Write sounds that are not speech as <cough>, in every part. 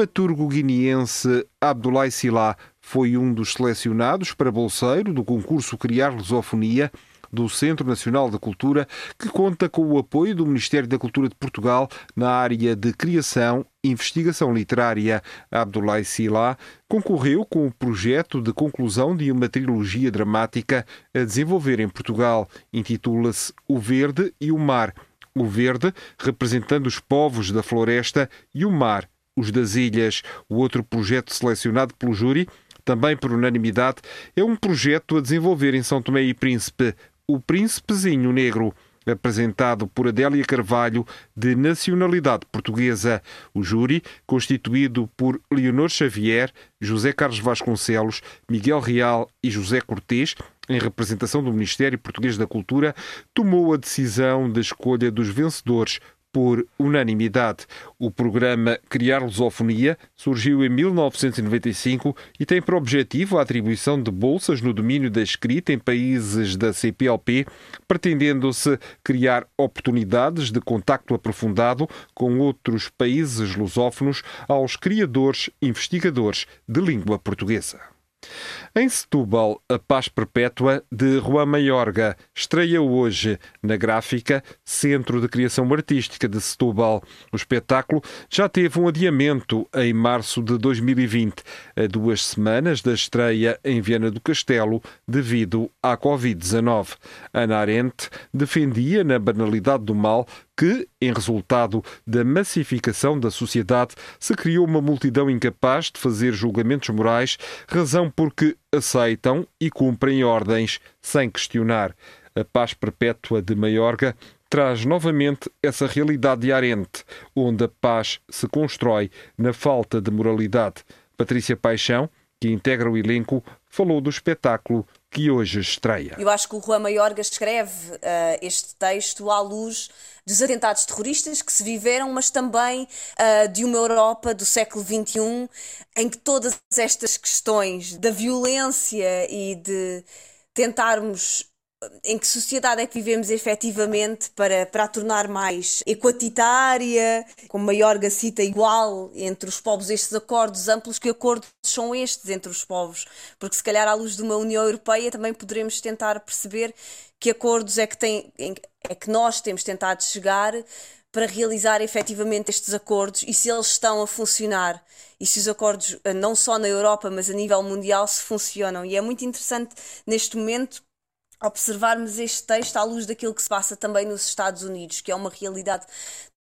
Dramaturgo guineense Abdoulaye Sila foi um dos selecionados para bolseiro do concurso Criar Lusofonia do Centro Nacional da Cultura, que conta com o apoio do Ministério da Cultura de Portugal na área de criação e investigação literária. Abdoulaye Sila concorreu com o projeto de conclusão de uma trilogia dramática a desenvolver em Portugal. Intitula-se O Verde e o Mar. O verde, representando os povos da floresta, e o mar, os das Ilhas. O outro projeto selecionado pelo júri, também por unanimidade, é um projeto a desenvolver em São Tomé e Príncipe, o Príncipezinho Negro apresentado por Adélia Carvalho, de nacionalidade portuguesa. O júri, constituído por Leonor Xavier, José Carlos Vasconcelos, Miguel Real e José Cortês, em representação do Ministério Português da Cultura, tomou a decisão da escolha dos vencedores por unanimidade. O programa Criar Lusofonia surgiu em 1995 e tem por objetivo a atribuição de bolsas no domínio da escrita em países da CPLP, pretendendo-se criar oportunidades de contacto aprofundado com outros países lusófonos aos criadores investigadores de língua portuguesa. Em Setúbal, A Paz Perpétua, de Juan Maiorga, estreia hoje na gráfica Centro de Criação Artística de Setúbal. O espetáculo já teve um adiamento em março de 2020, a duas semanas da estreia em Viana do Castelo, devido à Covid-19. Ana Arendt defendia, na banalidade do mal, que, em resultado da massificação da sociedade, se criou uma multidão incapaz de fazer julgamentos morais, razão porque aceitam e cumprem ordens sem questionar. A paz perpétua de Maiorga traz novamente essa realidade arente, onde a paz se constrói na falta de moralidade. Patrícia Paixão, que integra o elenco, falou do espetáculo que hoje estreia. Eu acho que o Juan Maiorga escreve uh, este texto à luz dos atentados terroristas que se viveram, mas também uh, de uma Europa do século XXI em que todas estas questões da violência e de tentarmos em que sociedade é que vivemos efetivamente para, para a tornar mais equatitária, com maior gacita igual entre os povos, estes acordos amplos, que acordos são estes entre os povos? Porque se calhar à luz de uma União Europeia também poderemos tentar perceber que acordos é que, tem, é que nós temos tentado chegar para realizar efetivamente estes acordos e se eles estão a funcionar e se os acordos, não só na Europa, mas a nível mundial, se funcionam. E é muito interessante neste momento observarmos este texto à luz daquilo que se passa também nos Estados Unidos, que é uma realidade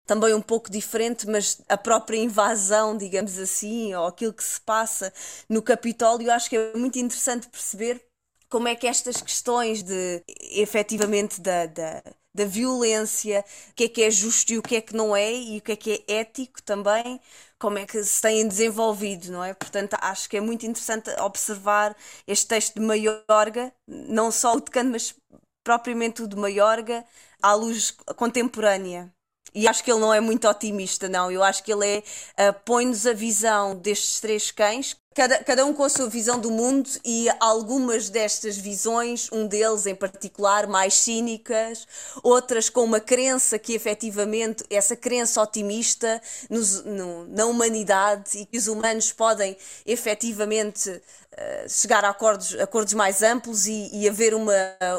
também um pouco diferente, mas a própria invasão, digamos assim, ou aquilo que se passa no Capitólio, acho que é muito interessante perceber como é que estas questões de efetivamente da, da, da violência, o que é que é justo e o que é que não é, e o que é que é ético também, como é que se têm desenvolvido, não é? Portanto, acho que é muito interessante observar este texto de Maiorga, não só o de Kant, mas propriamente o de Maiorga, à luz contemporânea. E acho que ele não é muito otimista, não. Eu acho que ele é, uh, põe-nos a visão destes três cães, cada, cada um com a sua visão do mundo e algumas destas visões, um deles em particular, mais cínicas, outras com uma crença que efetivamente, essa crença otimista nos, no, na humanidade e que os humanos podem efetivamente chegar a acordos, acordos mais amplos e, e haver uma,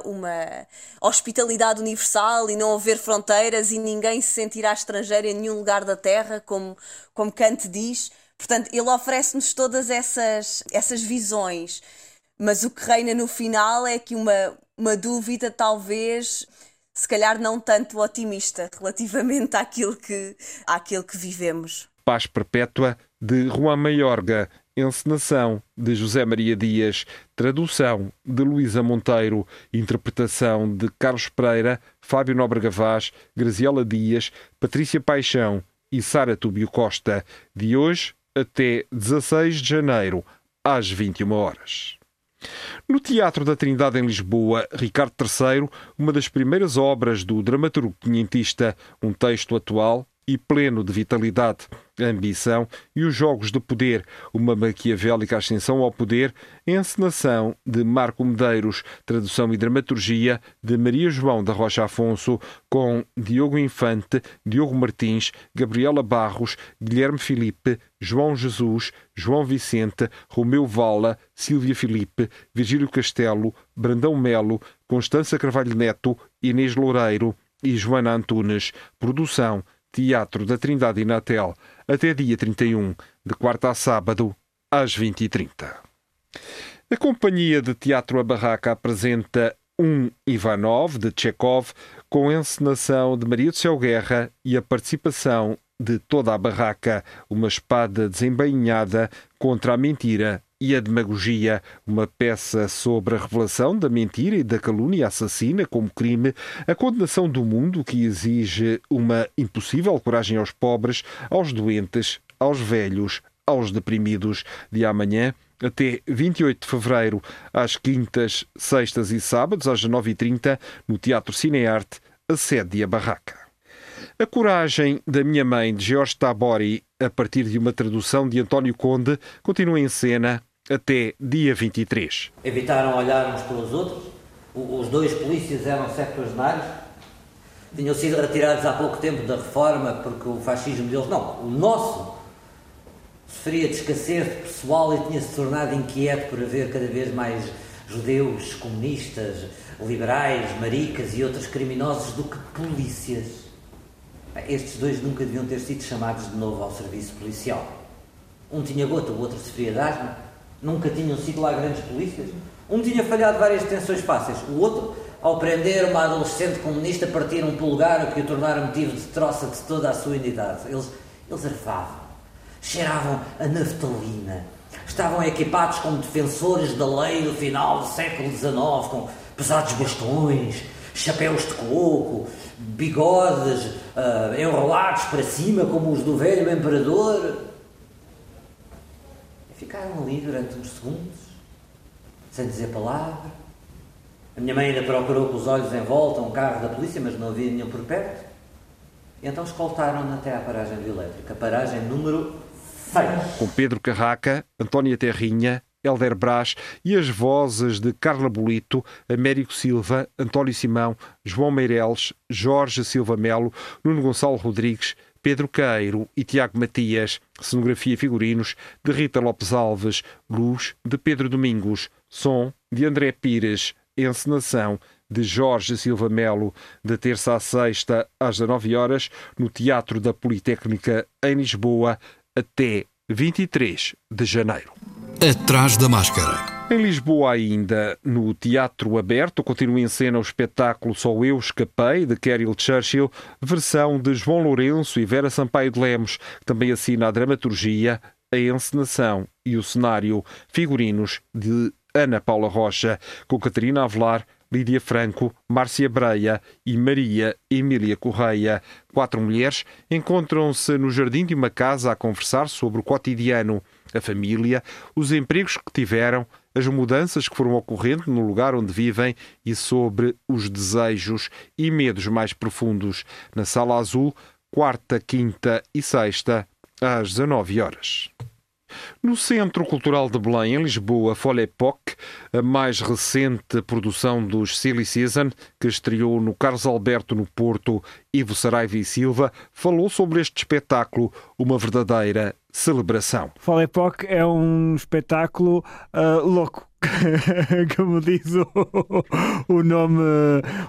uma hospitalidade universal e não haver fronteiras e ninguém se sentirá estrangeiro em nenhum lugar da Terra, como, como Kant diz. Portanto, ele oferece-nos todas essas, essas visões, mas o que reina no final é que uma, uma dúvida, talvez, se calhar não tanto otimista relativamente àquilo que, àquilo que vivemos. Paz Perpétua, de Juan Maiorga, encenação de José Maria Dias, tradução de Luísa Monteiro, interpretação de Carlos Pereira, Fábio Nobre Gavaz, Graziela Dias, Patrícia Paixão e Sara Túbio Costa, de hoje até 16 de janeiro, às 21 horas. No Teatro da Trindade em Lisboa, Ricardo III, uma das primeiras obras do dramaturgo quinhentista, um texto atual e pleno de vitalidade, ambição e os jogos de poder, uma maquiavélica ascensão ao poder, encenação de Marco Medeiros, tradução e dramaturgia de Maria João da Rocha Afonso, com Diogo Infante, Diogo Martins, Gabriela Barros, Guilherme Filipe, João Jesus, João Vicente, Romeu Vala, Silvia Filipe, Virgílio Castelo, Brandão Melo, Constança Carvalho Neto, Inês Loureiro e Joana Antunes. Produção Teatro da Trindade Inatel, até dia 31, de quarta a sábado, às 20h30. A Companhia de Teatro A Barraca apresenta um Ivanov, de Chekhov, com a encenação de Maria do Céu Guerra e a participação de toda a barraca, uma espada desembainhada contra a mentira e a demagogia, uma peça sobre a revelação da mentira e da calúnia assassina como crime, a condenação do mundo que exige uma impossível coragem aos pobres, aos doentes, aos velhos, aos deprimidos. De amanhã até 28 de fevereiro, às quintas, sextas e sábados, às 9h30, no Teatro Cinearte, a sede e a barraca. A coragem da minha mãe, de George Tabori, a partir de uma tradução de António Conde, continua em cena até dia 23. Evitaram olhar uns pelos outros. Os dois polícias eram septuagenários. Tinham sido retirados há pouco tempo da reforma porque o fascismo deles, não, o nosso, sofria de escassez de pessoal e tinha-se tornado inquieto por haver cada vez mais judeus, comunistas, liberais, maricas e outros criminosos do que polícias. Estes dois nunca deviam ter sido chamados de novo ao serviço policial. Um tinha gota, o outro sofria de asma. Nunca tinham sido lá grandes polícias. Um tinha falhado várias detenções fáceis. O outro, ao prender uma adolescente comunista, partiram um polegar, o que o tornaram motivo de troça de toda a sua unidade. Eles, eles arfavam, cheiravam a naftalina. Estavam equipados como defensores da lei do final do século XIX, com pesados bastões, chapéus de coco, bigodes uh, enrolados para cima, como os do velho imperador. Ficaram ali durante uns segundos, sem dizer palavra. A minha mãe ainda procurou com os olhos em volta um carro da polícia, mas não havia nenhum por perto. E então escoltaram-no até à paragem do elétrico, a paragem número 6. Com Pedro Carraca, Antónia Terrinha, Helder Brás e as vozes de Carla Bolito, Américo Silva, António Simão, João Meireles, Jorge Silva Melo, Nuno Gonçalo Rodrigues, Pedro Queiro e Tiago Matias, cenografia e figurinos de Rita Lopes Alves, luz de Pedro Domingos, som de André Pires, encenação de Jorge Silva Melo, de terça a sexta às 19 horas, no Teatro da Politécnica em Lisboa, até 23 de janeiro. Atrás da máscara. Em Lisboa, ainda, no Teatro Aberto, continua em cena o espetáculo Só Eu Escapei, de Carol Churchill, versão de João Lourenço e Vera Sampaio de Lemos, que também assina a dramaturgia, a encenação e o cenário, figurinos de Ana Paula Rocha, com Catarina Avelar, Lídia Franco, Márcia Breia e Maria Emília Correia. Quatro mulheres encontram-se no jardim de uma casa a conversar sobre o cotidiano a família, os empregos que tiveram, as mudanças que foram ocorrendo no lugar onde vivem e sobre os desejos e medos mais profundos. Na Sala Azul, quarta, quinta e sexta, às 19 horas. No Centro Cultural de Belém, em Lisboa, Folle Époque, a mais recente produção dos Silly Season, que estreou no Carlos Alberto no Porto, Ivo Saraiva e Silva, falou sobre este espetáculo, uma verdadeira celebração. Folle Époque é um espetáculo uh, louco. <laughs> como diz o, o, nome,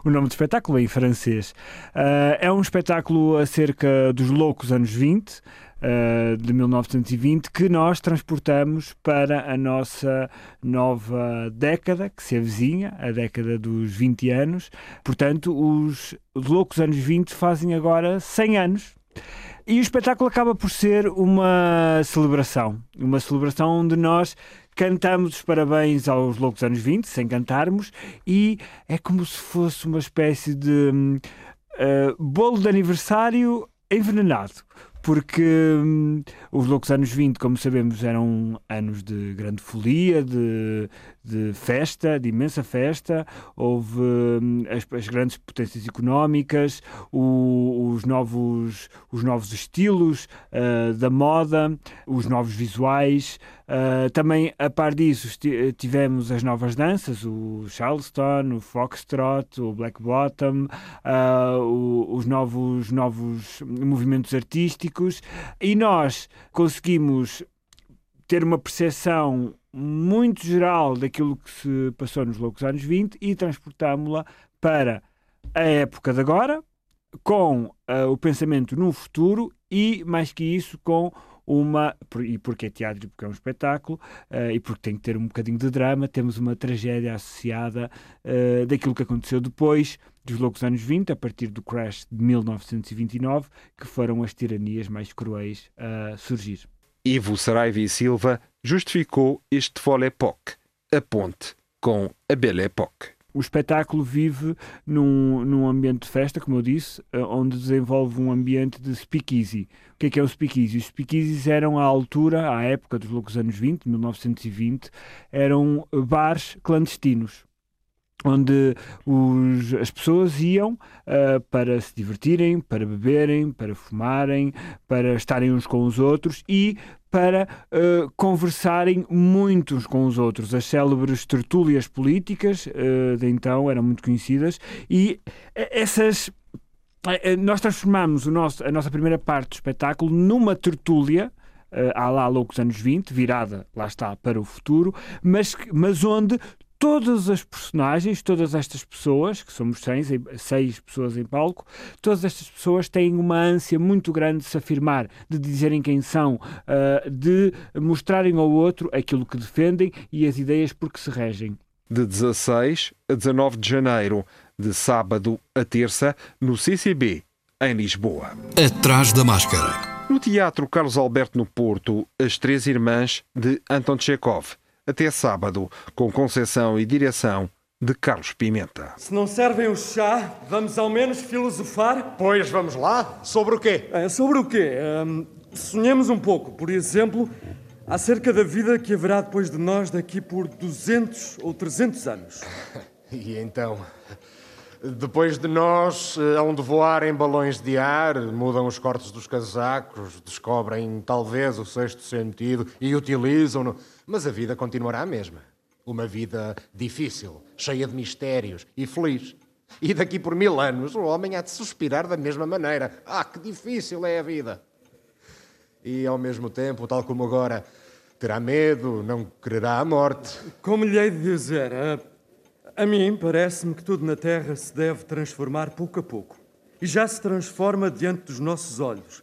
o nome do espetáculo em francês. Uh, é um espetáculo acerca dos loucos anos 20, uh, de 1920 que nós transportamos para a nossa nova década que se avizinha, a década dos 20 anos. Portanto, os, os loucos anos 20 fazem agora 100 anos. E o espetáculo acaba por ser uma celebração, uma celebração onde nós cantamos os parabéns aos loucos anos 20, sem cantarmos, e é como se fosse uma espécie de uh, bolo de aniversário envenenado porque hum, os loucos anos 20, como sabemos, eram anos de grande folia, de, de festa, de imensa festa. Houve hum, as, as, grandes potências económicas, o, os, novos, os novos estilos uh, da moda, os novos visuais. Uh, também, a par disso, tivemos as novas danças, o Charleston, o Foxtrot, o Black Bottom, uh, o, os novos, novos movimentos artísticos, e nós conseguimos ter uma percepção muito geral daquilo que se passou nos loucos anos 20 e transportámo-la para a época de agora, com uh, o pensamento no futuro e, mais que isso, com uma, e porque é teatro, porque é um espetáculo, uh, e porque tem que ter um bocadinho de drama, temos uma tragédia associada uh, daquilo que aconteceu depois dos loucos anos 20, a partir do crash de 1929, que foram as tiranias mais cruéis a surgir. Ivo Saraiva e Silva justificou este Folle Époque, a ponte com a Belle Époque. O espetáculo vive num, num ambiente de festa, como eu disse, eh, onde desenvolve um ambiente de speakeasy. O que é que é o speakeasy? Os speakeasies eram à altura, à época dos loucos anos 20, 1920, eram bares clandestinos onde os, as pessoas iam uh, para se divertirem, para beberem, para fumarem, para estarem uns com os outros e para uh, conversarem muitos com os outros. As célebres tertúlias políticas uh, de então eram muito conhecidas e essas nós transformamos nosso, a nossa primeira parte do espetáculo numa tertúlia uh, há lá loucos anos 20, virada, lá está, para o futuro, mas, mas onde todas as personagens, todas estas pessoas, que somos seis, seis pessoas em palco, todas estas pessoas têm uma ânsia muito grande de se afirmar, de dizerem quem são, uh, de mostrarem ao outro aquilo que defendem e as ideias por que se regem. De 16 a 19 de janeiro, de sábado a terça, no CCB, em Lisboa. Atrás da máscara. No Teatro Carlos Alberto no Porto, As Três Irmãs, de Anton Chekhov até sábado, com concessão e direção de Carlos Pimenta. Se não servem o chá, vamos ao menos filosofar? Pois vamos lá. Sobre o quê? É, sobre o quê? Um, sonhemos um pouco, por exemplo, acerca da vida que haverá depois de nós daqui por 200 ou 300 anos. <laughs> e então? Depois de nós, eh, hão de voar em balões de ar, mudam os cortes dos casacos, descobrem talvez o sexto sentido e utilizam-no. Mas a vida continuará a mesma. Uma vida difícil, cheia de mistérios e feliz. E daqui por mil anos o homem há de suspirar da mesma maneira. Ah, que difícil é a vida! E ao mesmo tempo, tal como agora, terá medo, não quererá a morte. Como lhe hei de dizer, a a mim parece-me que tudo na Terra se deve transformar pouco a pouco. E já se transforma diante dos nossos olhos.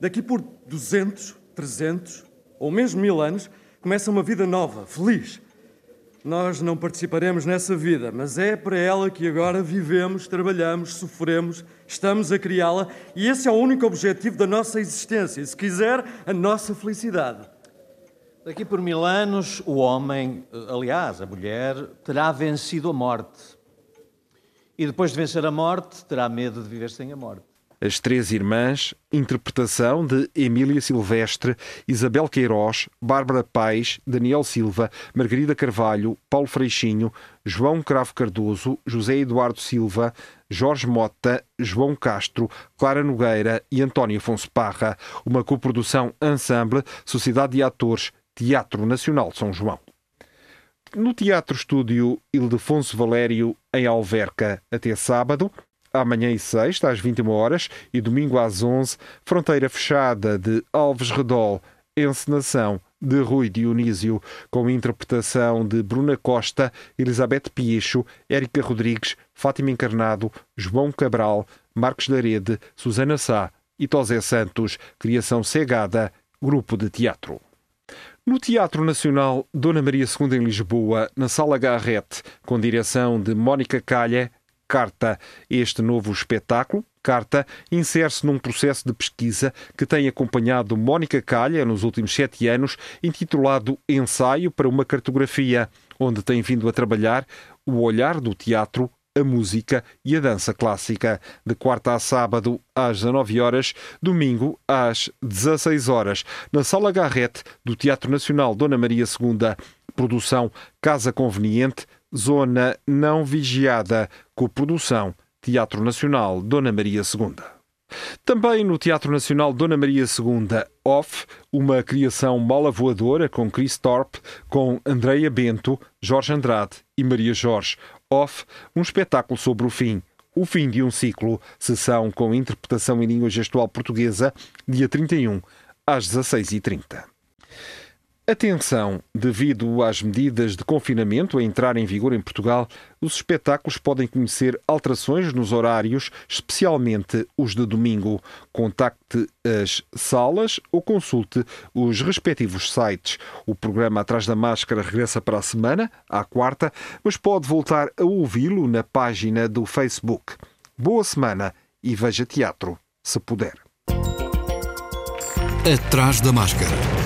Daqui por 200, 300 ou mesmo mil anos, começa uma vida nova, feliz. Nós não participaremos nessa vida, mas é para ela que agora vivemos, trabalhamos, sofremos, estamos a criá-la e esse é o único objetivo da nossa existência, e, se quiser, a nossa felicidade. Daqui por mil anos, o homem, aliás, a mulher, terá vencido a morte. E depois de vencer a morte, terá medo de viver sem a morte. As Três Irmãs, interpretação de Emília Silvestre, Isabel Queiroz, Bárbara Paes, Daniel Silva, Margarida Carvalho, Paulo Freixinho, João Cravo Cardoso, José Eduardo Silva, Jorge Mota, João Castro, Clara Nogueira e António Afonso Parra. Uma coprodução Ensemble, Sociedade de Atores, Teatro Nacional de São João. No Teatro Estúdio Ildefonso Valério, em Alverca, até sábado, amanhã e sexta, às 21 horas e domingo às 11, Fronteira Fechada de Alves Redol, encenação de Rui Dionísio, com interpretação de Bruna Costa, Elizabeth Piecho, Érica Rodrigues, Fátima Encarnado, João Cabral, Marcos da Rede, Susana Sá e Tosé Santos, criação cegada, grupo de teatro. No Teatro Nacional Dona Maria II em Lisboa, na Sala Garrete, com direção de Mónica Calha, Carta, este novo espetáculo, Carta insere-se num processo de pesquisa que tem acompanhado Mónica Calha nos últimos sete anos, intitulado Ensaio para uma Cartografia, onde tem vindo a trabalhar o olhar do teatro a música e a dança clássica, de quarta a sábado às 19 horas, domingo às 16 horas, na Sala Garrete do Teatro Nacional Dona Maria II. Produção Casa Conveniente, Zona Não Vigiada, coprodução Teatro Nacional Dona Maria II. Também no Teatro Nacional Dona Maria II, Off, uma criação mala voadora com Chris Thorpe, com Andreia Bento, Jorge Andrade e Maria Jorge. Off, um espetáculo sobre o fim. O fim de um ciclo, sessão com interpretação em língua gestual portuguesa, dia 31, às 16h30. Atenção! Devido às medidas de confinamento a entrar em vigor em Portugal, os espetáculos podem conhecer alterações nos horários, especialmente os de domingo. Contacte as salas ou consulte os respectivos sites. O programa Atrás da Máscara regressa para a semana, à quarta, mas pode voltar a ouvi-lo na página do Facebook. Boa semana e veja teatro, se puder. Atrás da Máscara